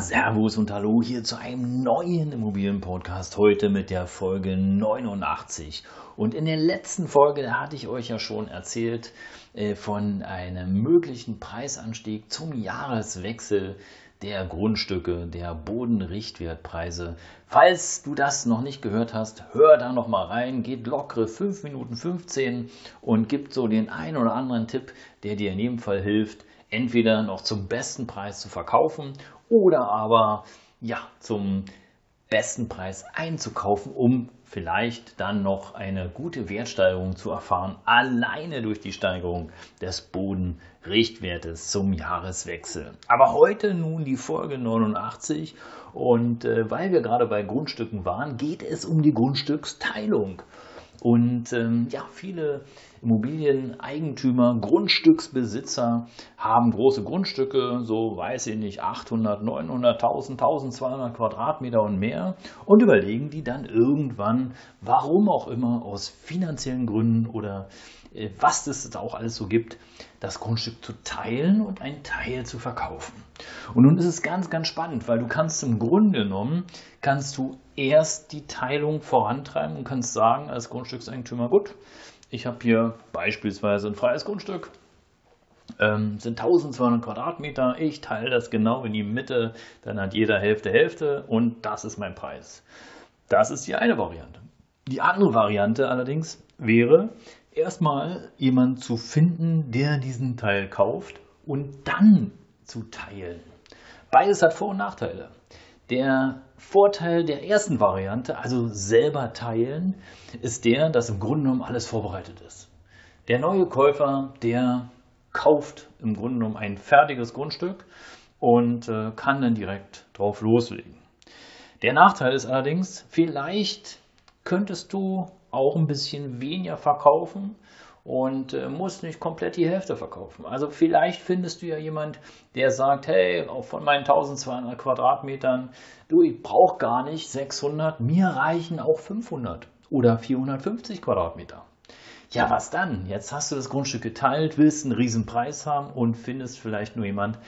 Servus und Hallo hier zu einem neuen Immobilienpodcast. Heute mit der Folge 89. Und in der letzten Folge, da hatte ich euch ja schon erzählt äh, von einem möglichen Preisanstieg zum Jahreswechsel der Grundstücke, der Bodenrichtwertpreise. Falls du das noch nicht gehört hast, hör da noch mal rein, geht lockere 5 Minuten 15 und gibt so den einen oder anderen Tipp, der dir in jedem Fall hilft, entweder noch zum besten Preis zu verkaufen oder aber ja, zum besten Preis einzukaufen, um vielleicht dann noch eine gute Wertsteigerung zu erfahren, alleine durch die Steigerung des Bodenrichtwertes zum Jahreswechsel. Aber heute nun die Folge 89 und äh, weil wir gerade bei Grundstücken waren, geht es um die Grundstücksteilung. Und ähm, ja, viele Immobilieneigentümer, Grundstücksbesitzer haben große Grundstücke, so weiß ich nicht, 800, 900, 1000, 1200 Quadratmeter und mehr und überlegen die dann irgendwann, warum auch immer, aus finanziellen Gründen oder äh, was es auch alles so gibt, das Grundstück zu teilen und einen Teil zu verkaufen. Und nun ist es ganz, ganz spannend, weil du kannst im Grunde genommen, kannst du erst die Teilung vorantreiben und kannst sagen als Grundstückseigentümer, gut, ich habe hier beispielsweise ein freies Grundstück, ähm, sind 1200 Quadratmeter, ich teile das genau in die Mitte, dann hat jeder Hälfte Hälfte und das ist mein Preis. Das ist die eine Variante. Die andere Variante allerdings wäre, erstmal jemanden zu finden, der diesen Teil kauft und dann zu teilen. Beides hat Vor- und Nachteile. Der Vorteil der ersten Variante, also selber teilen, ist der, dass im Grunde genommen alles vorbereitet ist. Der neue Käufer, der kauft im Grunde genommen ein fertiges Grundstück und äh, kann dann direkt drauf loslegen. Der Nachteil ist allerdings, vielleicht könntest du auch ein bisschen weniger verkaufen und äh, musst nicht komplett die Hälfte verkaufen. Also vielleicht findest du ja jemand, der sagt, hey, von meinen 1200 Quadratmetern, du, ich brauche gar nicht 600, mir reichen auch 500 oder 450 Quadratmeter. Ja, was dann? Jetzt hast du das Grundstück geteilt, willst einen riesen Preis haben und findest vielleicht nur jemand,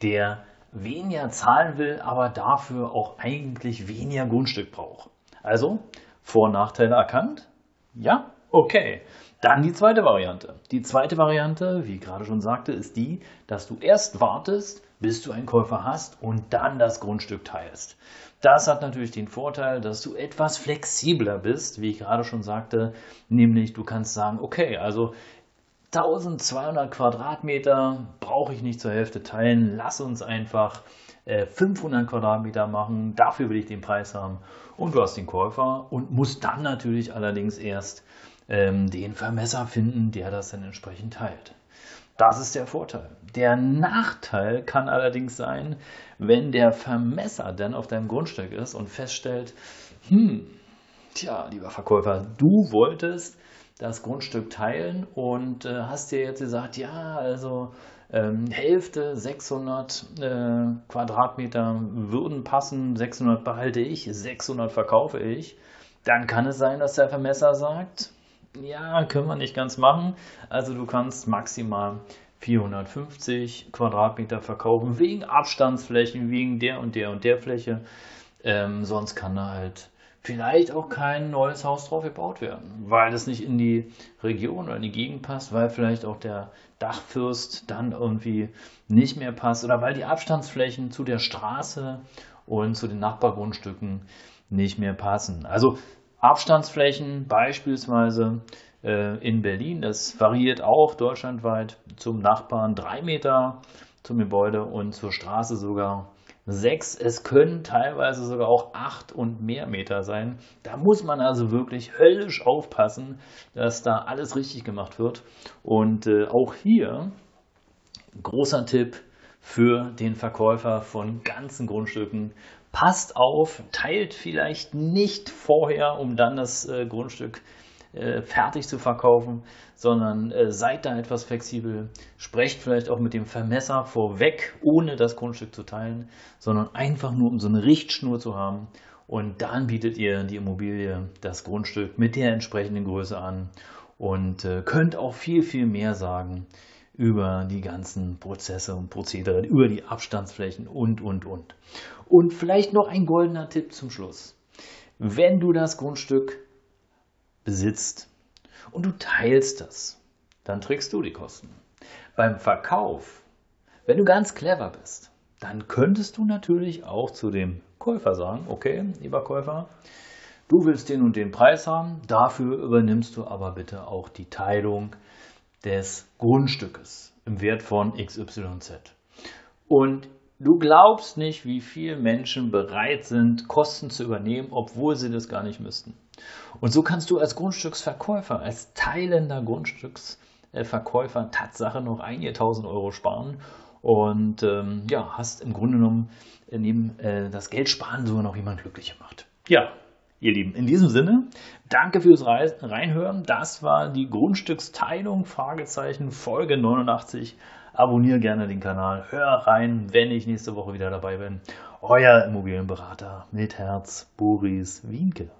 der weniger zahlen will, aber dafür auch eigentlich weniger Grundstück braucht. Also Vor- und Nachteile erkannt? Ja? Okay. Dann die zweite Variante. Die zweite Variante, wie ich gerade schon sagte, ist die, dass du erst wartest, bis du einen Käufer hast und dann das Grundstück teilst. Das hat natürlich den Vorteil, dass du etwas flexibler bist, wie ich gerade schon sagte, nämlich du kannst sagen, okay, also 1200 Quadratmeter brauche ich nicht zur Hälfte teilen, lass uns einfach 500 äh, Quadratmeter machen, dafür will ich den Preis haben und du hast den Käufer und musst dann natürlich allerdings erst ähm, den Vermesser finden, der das dann entsprechend teilt. Das ist der Vorteil. Der Nachteil kann allerdings sein, wenn der Vermesser dann auf deinem Grundstück ist und feststellt, hm, tja, lieber Verkäufer, du wolltest das Grundstück teilen und äh, hast dir jetzt gesagt, ja, also ähm, Hälfte 600 äh, Quadratmeter würden passen, 600 behalte ich, 600 verkaufe ich, dann kann es sein, dass der Vermesser sagt, ja, können wir nicht ganz machen. Also du kannst maximal 450 Quadratmeter verkaufen, wegen Abstandsflächen, wegen der und der und der Fläche. Ähm, sonst kann da halt vielleicht auch kein neues Haus drauf gebaut werden, weil es nicht in die Region oder in die Gegend passt, weil vielleicht auch der Dachfürst dann irgendwie nicht mehr passt oder weil die Abstandsflächen zu der Straße und zu den Nachbargrundstücken nicht mehr passen. Also Abstandsflächen beispielsweise äh, in Berlin, das variiert auch deutschlandweit zum Nachbarn drei Meter zum Gebäude und zur Straße sogar sechs. Es können teilweise sogar auch acht und mehr Meter sein. Da muss man also wirklich höllisch aufpassen, dass da alles richtig gemacht wird. Und äh, auch hier großer Tipp für den Verkäufer von ganzen Grundstücken passt auf, teilt vielleicht nicht vorher, um dann das äh, Grundstück äh, fertig zu verkaufen, sondern äh, seid da etwas flexibel. Sprecht vielleicht auch mit dem Vermesser vorweg, ohne das Grundstück zu teilen, sondern einfach nur, um so eine Richtschnur zu haben. Und dann bietet ihr die Immobilie, das Grundstück mit der entsprechenden Größe an und äh, könnt auch viel, viel mehr sagen über die ganzen Prozesse und Prozedere, über die Abstandsflächen und, und, und. Und vielleicht noch ein goldener Tipp zum Schluss. Wenn du das Grundstück besitzt und du teilst das, dann trägst du die Kosten. Beim Verkauf, wenn du ganz clever bist, dann könntest du natürlich auch zu dem Käufer sagen, okay, lieber Käufer, du willst den und den Preis haben, dafür übernimmst du aber bitte auch die Teilung des Grundstückes im Wert von XYZ. Und du glaubst nicht, wie viele Menschen bereit sind, Kosten zu übernehmen, obwohl sie das gar nicht müssten. Und so kannst du als Grundstücksverkäufer, als teilender Grundstücksverkäufer Tatsache noch einige tausend Euro sparen und ähm, ja, hast im Grunde genommen neben äh, das Geld sparen sogar noch jemand glücklich gemacht. Ja, ihr Lieben, in diesem Sinne, danke fürs Reinhören. Das war die Grundstücksteilung, Fragezeichen, Folge 89. Abonniere gerne den Kanal, hör rein, wenn ich nächste Woche wieder dabei bin. Euer Immobilienberater mit Herz, Boris Wienke.